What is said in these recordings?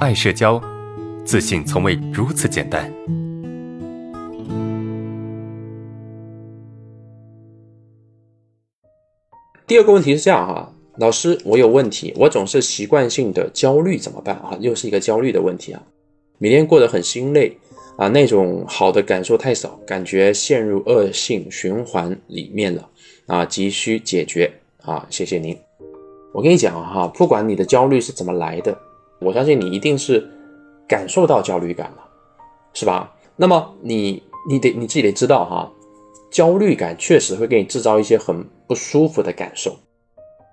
爱社交，自信从未如此简单。第二个问题是这样哈，老师，我有问题，我总是习惯性的焦虑，怎么办啊？又是一个焦虑的问题啊，每天过得很心累啊，那种好的感受太少，感觉陷入恶性循环里面了啊，急需解决啊，谢谢您。我跟你讲哈，不管你的焦虑是怎么来的，我相信你一定是感受到焦虑感了，是吧？那么你你得你自己得知道哈，焦虑感确实会给你制造一些很不舒服的感受，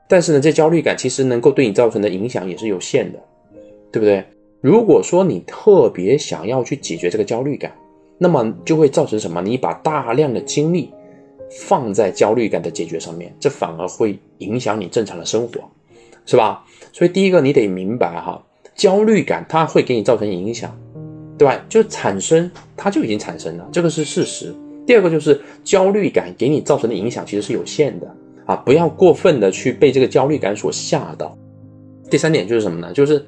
但是呢，这焦虑感其实能够对你造成的影响也是有限的，对不对？如果说你特别想要去解决这个焦虑感，那么就会造成什么？你把大量的精力。放在焦虑感的解决上面，这反而会影响你正常的生活，是吧？所以第一个你得明白哈，焦虑感它会给你造成影响，对吧？就产生它就已经产生了，这个是事实。第二个就是焦虑感给你造成的影响其实是有限的啊，不要过分的去被这个焦虑感所吓到。第三点就是什么呢？就是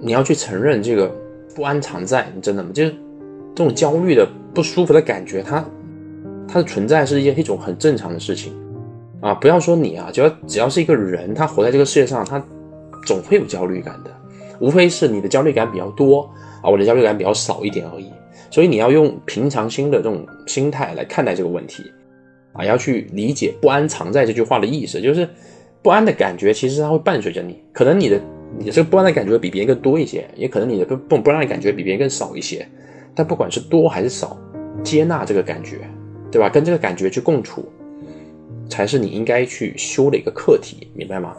你要去承认这个不安常在，你真的吗？就是这种焦虑的不舒服的感觉，它。它的存在是一件一种很正常的事情，啊，不要说你啊，只要只要是一个人，他活在这个世界上，他总会有焦虑感的，无非是你的焦虑感比较多啊，我的焦虑感比较少一点而已。所以你要用平常心的这种心态来看待这个问题，啊，要去理解“不安常在”这句话的意思，就是不安的感觉其实它会伴随着你，可能你的你这个不安的感觉比别人更多一些，也可能你的不不不安的感觉比别人更少一些，但不管是多还是少，接纳这个感觉。对吧？跟这个感觉去共处，才是你应该去修的一个课题，明白吗？